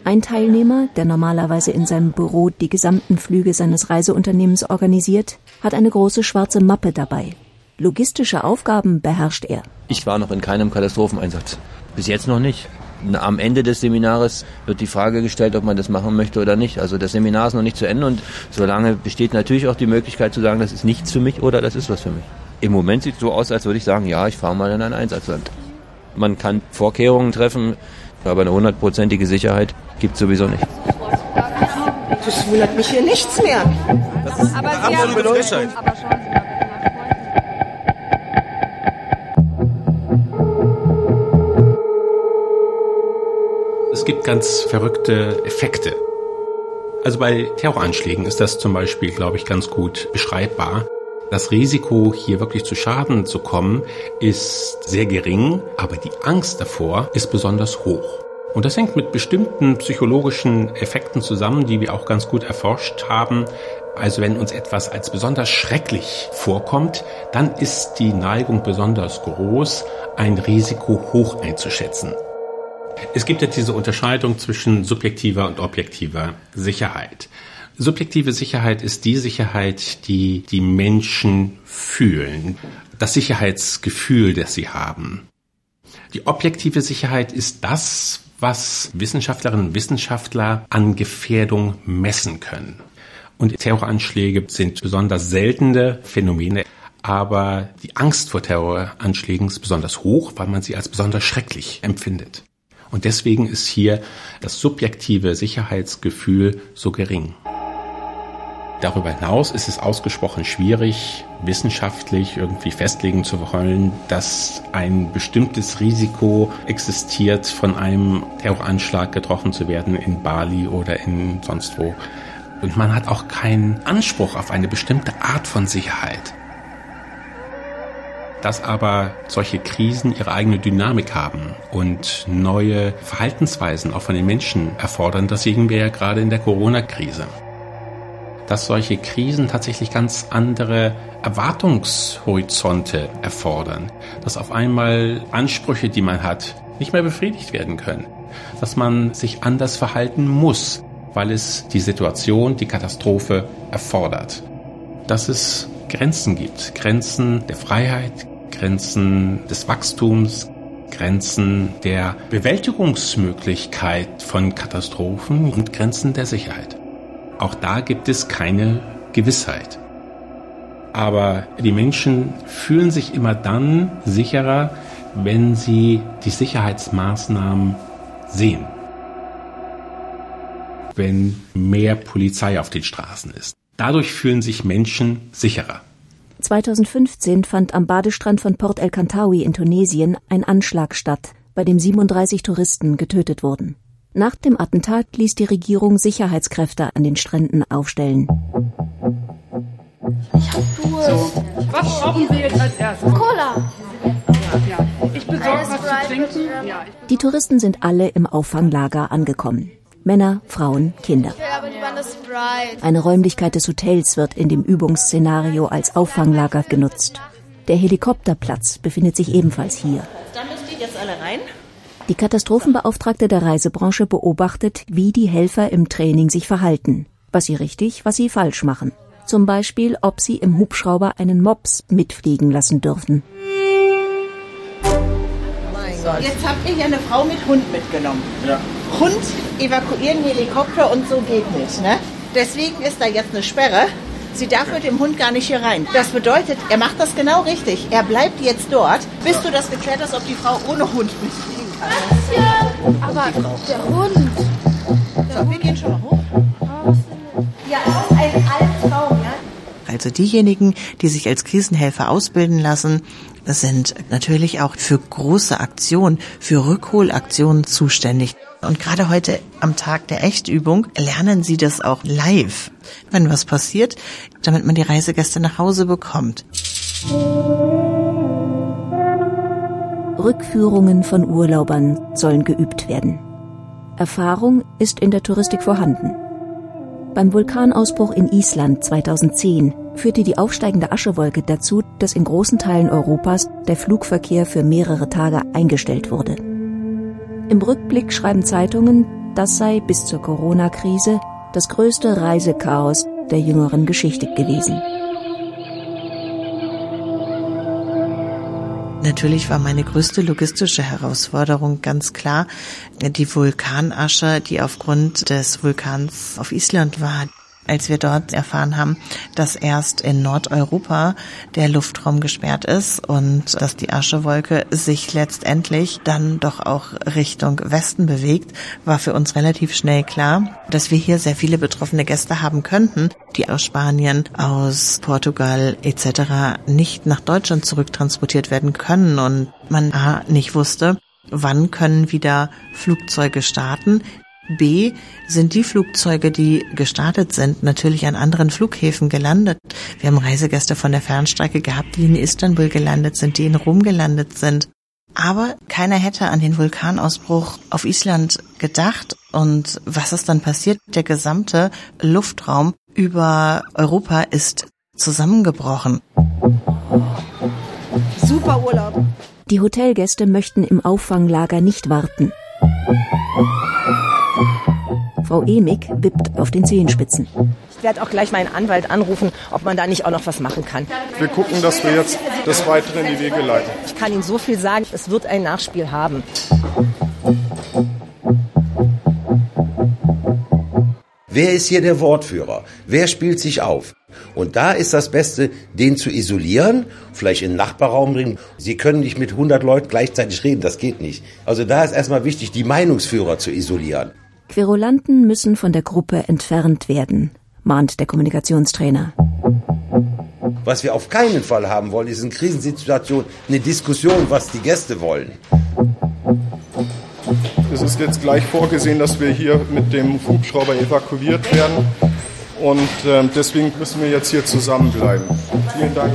Ein Teilnehmer, der normalerweise in seinem Büro die gesamten Flüge seines Reiseunternehmens organisiert, hat eine große schwarze Mappe dabei. Logistische Aufgaben beherrscht er. Ich war noch in keinem Katastropheneinsatz. Bis jetzt noch nicht. Am Ende des Seminars wird die Frage gestellt, ob man das machen möchte oder nicht. Also das Seminar ist noch nicht zu Ende und solange besteht natürlich auch die Möglichkeit zu sagen, das ist nichts für mich oder das ist was für mich. Im Moment sieht es so aus, als würde ich sagen, ja, ich fahre mal in ein Einsatzland. Man kann Vorkehrungen treffen, aber eine hundertprozentige Sicherheit gibt es sowieso nicht. Das wundert mich hier nichts mehr. Aber Sie haben Frechheit. Es gibt ganz verrückte Effekte. Also bei Terroranschlägen ist das zum Beispiel, glaube ich, ganz gut beschreibbar. Das Risiko, hier wirklich zu Schaden zu kommen, ist sehr gering, aber die Angst davor ist besonders hoch. Und das hängt mit bestimmten psychologischen Effekten zusammen, die wir auch ganz gut erforscht haben. Also wenn uns etwas als besonders schrecklich vorkommt, dann ist die Neigung besonders groß, ein Risiko hoch einzuschätzen. Es gibt ja diese Unterscheidung zwischen subjektiver und objektiver Sicherheit. Subjektive Sicherheit ist die Sicherheit, die die Menschen fühlen, das Sicherheitsgefühl, das sie haben. Die objektive Sicherheit ist das, was Wissenschaftlerinnen und Wissenschaftler an Gefährdung messen können. Und Terroranschläge sind besonders seltene Phänomene, aber die Angst vor Terroranschlägen ist besonders hoch, weil man sie als besonders schrecklich empfindet. Und deswegen ist hier das subjektive Sicherheitsgefühl so gering. Darüber hinaus ist es ausgesprochen schwierig, wissenschaftlich irgendwie festlegen zu wollen, dass ein bestimmtes Risiko existiert, von einem Terroranschlag getroffen zu werden in Bali oder in sonst wo. Und man hat auch keinen Anspruch auf eine bestimmte Art von Sicherheit. Dass aber solche Krisen ihre eigene Dynamik haben und neue Verhaltensweisen auch von den Menschen erfordern, das sehen wir ja gerade in der Corona-Krise dass solche Krisen tatsächlich ganz andere Erwartungshorizonte erfordern, dass auf einmal Ansprüche, die man hat, nicht mehr befriedigt werden können, dass man sich anders verhalten muss, weil es die Situation, die Katastrophe erfordert, dass es Grenzen gibt, Grenzen der Freiheit, Grenzen des Wachstums, Grenzen der Bewältigungsmöglichkeit von Katastrophen und Grenzen der Sicherheit. Auch da gibt es keine Gewissheit. Aber die Menschen fühlen sich immer dann sicherer, wenn sie die Sicherheitsmaßnahmen sehen. Wenn mehr Polizei auf den Straßen ist. Dadurch fühlen sich Menschen sicherer. 2015 fand am Badestrand von Port El Kantawi in Tunesien ein Anschlag statt, bei dem 37 Touristen getötet wurden. Nach dem Attentat ließ die Regierung Sicherheitskräfte an den Stränden aufstellen. Ich hab Durst. So, was brauchen wir jetzt als erstes? Cola. Ja, ich besorge was zu trinken. Ja, Die Touristen sind alle im Auffanglager angekommen. Männer, Frauen, Kinder. Eine Räumlichkeit des Hotels wird in dem Übungsszenario als Auffanglager genutzt. Der Helikopterplatz befindet sich ebenfalls hier. Da müsst ihr jetzt alle rein. Die Katastrophenbeauftragte der Reisebranche beobachtet, wie die Helfer im Training sich verhalten. Was sie richtig, was sie falsch machen. Zum Beispiel, ob sie im Hubschrauber einen Mops mitfliegen lassen dürfen. Jetzt habt ihr hier eine Frau mit Hund mitgenommen. Ja. Hund evakuieren, Helikopter und so geht nicht, ne? Deswegen ist da jetzt eine Sperre. Sie darf mit dem Hund gar nicht hier rein. Das bedeutet, er macht das genau richtig. Er bleibt jetzt dort, bis du das geklärt hast, ob die Frau ohne Hund mitfliegen kann. Aber der Hund. So, wir gehen schon mal hoch. Ja, das ist ein Albtraum, ja? Also diejenigen, die sich als Krisenhelfer ausbilden lassen, sind natürlich auch für große Aktionen, für Rückholaktionen zuständig. Und gerade heute am Tag der Echtübung lernen sie das auch live, wenn was passiert, damit man die Reisegäste nach Hause bekommt. Rückführungen von Urlaubern sollen geübt werden. Erfahrung ist in der Touristik vorhanden. Beim Vulkanausbruch in Island 2010 führte die aufsteigende Aschewolke dazu, dass in großen Teilen Europas der Flugverkehr für mehrere Tage eingestellt wurde. Im Rückblick schreiben Zeitungen, das sei bis zur Corona-Krise das größte Reisechaos der jüngeren Geschichte gewesen. Natürlich war meine größte logistische Herausforderung ganz klar die Vulkanasche, die aufgrund des Vulkans auf Island war. Als wir dort erfahren haben, dass erst in Nordeuropa der Luftraum gesperrt ist und dass die Aschewolke sich letztendlich dann doch auch Richtung Westen bewegt, war für uns relativ schnell klar, dass wir hier sehr viele betroffene Gäste haben könnten, die aus Spanien, aus Portugal etc. nicht nach Deutschland zurücktransportiert werden können und man A nicht wusste, wann können wieder Flugzeuge starten, B sind die Flugzeuge, die gestartet sind, natürlich an anderen Flughäfen gelandet. Wir haben Reisegäste von der Fernstrecke gehabt, die in Istanbul gelandet sind, die in Rom gelandet sind. Aber keiner hätte an den Vulkanausbruch auf Island gedacht. Und was ist dann passiert? Der gesamte Luftraum über Europa ist zusammengebrochen. Super Urlaub. Die Hotelgäste möchten im Auffanglager nicht warten. Frau Emig wippt auf den Zehenspitzen. Ich werde auch gleich meinen Anwalt anrufen, ob man da nicht auch noch was machen kann. Wir gucken, dass wir jetzt das Weitere in die Wege leiten. Ich kann Ihnen so viel sagen, es wird ein Nachspiel haben. Wer ist hier der Wortführer? Wer spielt sich auf? Und da ist das Beste, den zu isolieren, vielleicht in den Nachbarraum bringen. Sie können nicht mit 100 Leuten gleichzeitig reden, das geht nicht. Also da ist erstmal wichtig, die Meinungsführer zu isolieren. Querulanten müssen von der Gruppe entfernt werden, mahnt der Kommunikationstrainer. Was wir auf keinen Fall haben wollen, ist in Krisensituationen eine Diskussion, was die Gäste wollen. Es ist jetzt gleich vorgesehen, dass wir hier mit dem Hubschrauber evakuiert werden. Und äh, deswegen müssen wir jetzt hier zusammenbleiben. Vielen Dank.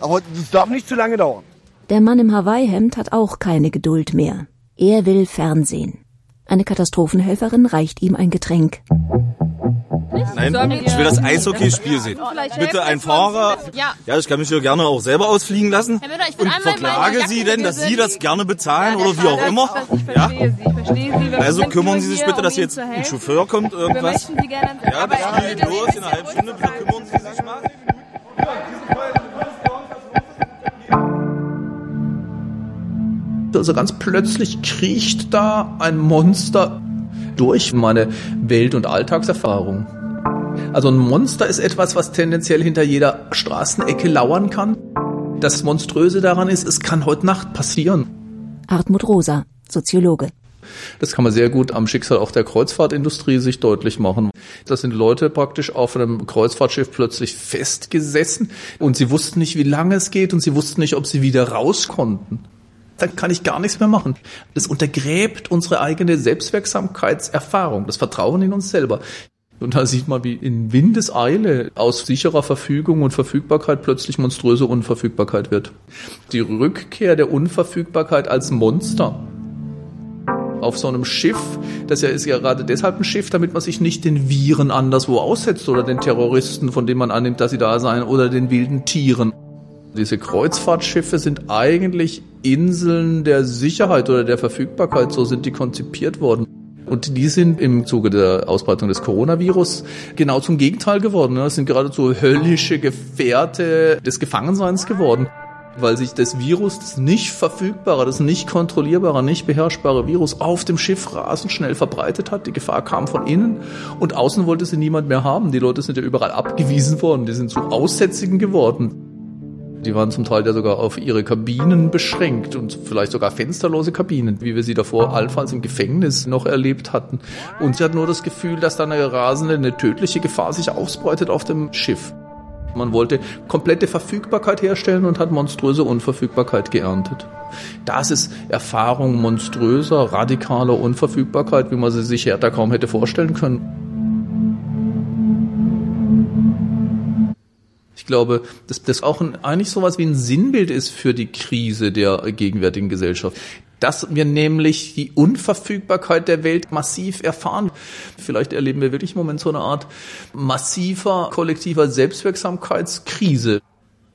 Aber es darf nicht zu lange dauern. Der Mann im Hawaii-Hemd hat auch keine Geduld mehr. Er will Fernsehen. Eine Katastrophenhelferin reicht ihm ein Getränk. Nein, ich will das Eishockeyspiel sehen. Bitte ein Fahrer. Ja. Ich kann mich hier gerne auch selber ausfliegen lassen. Und verklage Sie denn, dass Sie das gerne bezahlen oder wie auch immer? Ja? Also kümmern Sie sich bitte, dass jetzt ein. Chauffeur kommt, irgendwas. Ja, das Spiel geht los in einer halben Stunde. Bitte kümmern Sie sich mal. Also ganz plötzlich kriecht da ein Monster durch meine Welt- und Alltagserfahrung. Also ein Monster ist etwas, was tendenziell hinter jeder Straßenecke lauern kann. Das Monströse daran ist, es kann heute Nacht passieren. Hartmut Rosa, Soziologe. Das kann man sehr gut am Schicksal auch der Kreuzfahrtindustrie sich deutlich machen. Da sind Leute praktisch auf einem Kreuzfahrtschiff plötzlich festgesessen und sie wussten nicht, wie lange es geht und sie wussten nicht, ob sie wieder raus konnten. Dann kann ich gar nichts mehr machen. Das untergräbt unsere eigene Selbstwirksamkeitserfahrung, das Vertrauen in uns selber. Und da sieht man, wie in Windeseile aus sicherer Verfügung und Verfügbarkeit plötzlich monströse Unverfügbarkeit wird. Die Rückkehr der Unverfügbarkeit als Monster auf so einem Schiff, das ja ist ja gerade deshalb ein Schiff, damit man sich nicht den Viren anderswo aussetzt oder den Terroristen, von denen man annimmt, dass sie da seien, oder den wilden Tieren. Diese Kreuzfahrtschiffe sind eigentlich Inseln der Sicherheit oder der Verfügbarkeit, so sind die konzipiert worden. Und die sind im Zuge der Ausbreitung des Coronavirus genau zum Gegenteil geworden. Das sind geradezu höllische Gefährte des Gefangenseins geworden weil sich das Virus, das nicht verfügbare, das nicht kontrollierbare, nicht beherrschbare Virus auf dem Schiff rasend schnell verbreitet hat. Die Gefahr kam von innen und außen wollte sie niemand mehr haben. Die Leute sind ja überall abgewiesen worden, die sind zu Aussätzigen geworden. Die waren zum Teil ja sogar auf ihre Kabinen beschränkt und vielleicht sogar fensterlose Kabinen, wie wir sie davor allenfalls im Gefängnis noch erlebt hatten. Und sie hatten nur das Gefühl, dass da eine rasende, eine tödliche Gefahr sich ausbreitet auf dem Schiff. Man wollte komplette Verfügbarkeit herstellen und hat monströse Unverfügbarkeit geerntet. Das ist Erfahrung monströser, radikaler Unverfügbarkeit, wie man sie sich härter kaum hätte vorstellen können. Glaube, dass das auch ein, eigentlich sowas wie ein Sinnbild ist für die Krise der gegenwärtigen Gesellschaft dass wir nämlich die Unverfügbarkeit der Welt massiv erfahren. Vielleicht erleben wir wirklich im Moment so eine Art massiver kollektiver Selbstwirksamkeitskrise.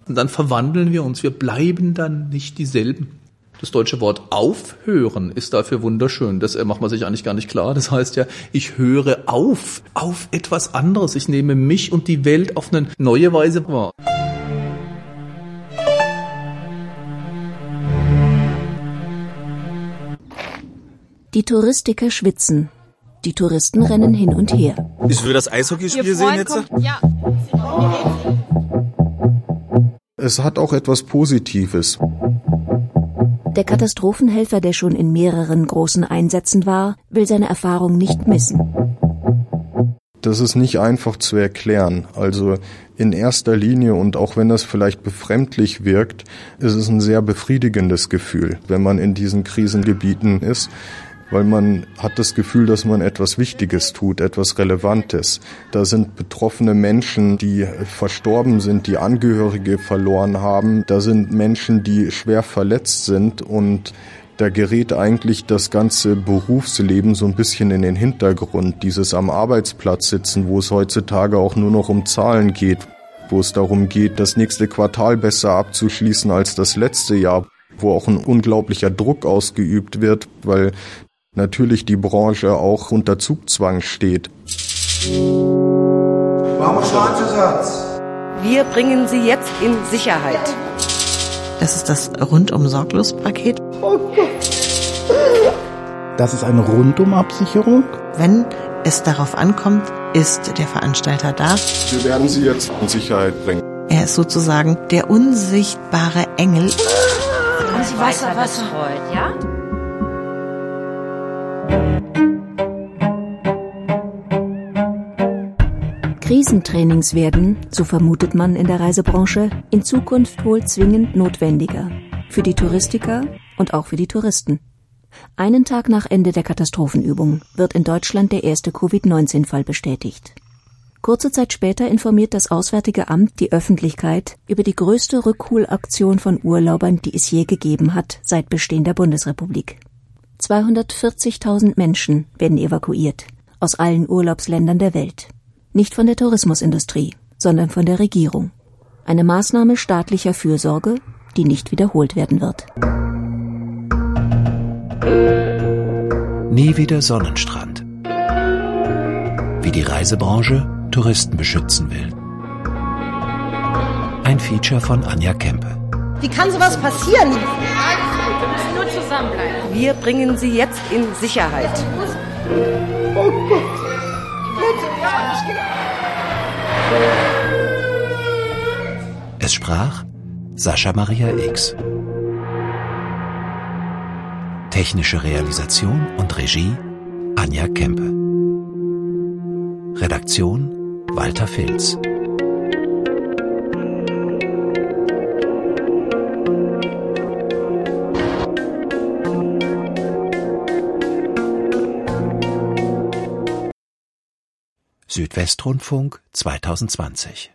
Und dann verwandeln wir uns, wir bleiben dann nicht dieselben. Das deutsche Wort aufhören ist dafür wunderschön. Das macht man sich eigentlich gar nicht klar. Das heißt ja, ich höre auf, auf etwas anderes. Ich nehme mich und die Welt auf eine neue Weise wahr. Die Touristiker schwitzen. Die Touristen rennen hin und her. Ich will das Eishockeyspiel sehen jetzt. Ja. Es hat auch etwas Positives. Der Katastrophenhelfer, der schon in mehreren großen Einsätzen war, will seine Erfahrung nicht missen. Das ist nicht einfach zu erklären. Also in erster Linie und auch wenn das vielleicht befremdlich wirkt, ist es ein sehr befriedigendes Gefühl, wenn man in diesen Krisengebieten ist weil man hat das Gefühl, dass man etwas Wichtiges tut, etwas Relevantes. Da sind betroffene Menschen, die verstorben sind, die Angehörige verloren haben. Da sind Menschen, die schwer verletzt sind und da gerät eigentlich das ganze Berufsleben so ein bisschen in den Hintergrund. Dieses am Arbeitsplatz sitzen, wo es heutzutage auch nur noch um Zahlen geht, wo es darum geht, das nächste Quartal besser abzuschließen als das letzte Jahr, wo auch ein unglaublicher Druck ausgeübt wird, weil natürlich die Branche auch unter Zugzwang steht. Baumschaltesatz. Wir bringen Sie jetzt in Sicherheit. Das ist das rundum sorglos Paket. Das ist eine Rundumabsicherung. Wenn es darauf ankommt, ist der Veranstalter da. Wir werden Sie jetzt in Sicherheit bringen. Er ist sozusagen der unsichtbare Engel. Haben Sie Wasser, Wasser. Ja? Krisentrainings werden, so vermutet man in der Reisebranche, in Zukunft wohl zwingend notwendiger. Für die Touristiker und auch für die Touristen. Einen Tag nach Ende der Katastrophenübung wird in Deutschland der erste Covid-19-Fall bestätigt. Kurze Zeit später informiert das Auswärtige Amt die Öffentlichkeit über die größte Rückholaktion von Urlaubern, die es je gegeben hat seit Bestehen der Bundesrepublik. 240.000 Menschen werden evakuiert aus allen Urlaubsländern der Welt. Nicht von der Tourismusindustrie, sondern von der Regierung. Eine Maßnahme staatlicher Fürsorge, die nicht wiederholt werden wird. Nie wieder Sonnenstrand. Wie die Reisebranche Touristen beschützen will. Ein Feature von Anja Kempe. Wie kann sowas passieren? Wir müssen nur zusammenbleiben. Wir bringen Sie jetzt in Sicherheit. Es sprach Sascha Maria X. Technische Realisation und Regie Anja Kempe. Redaktion Walter Filz. Südwestrundfunk 2020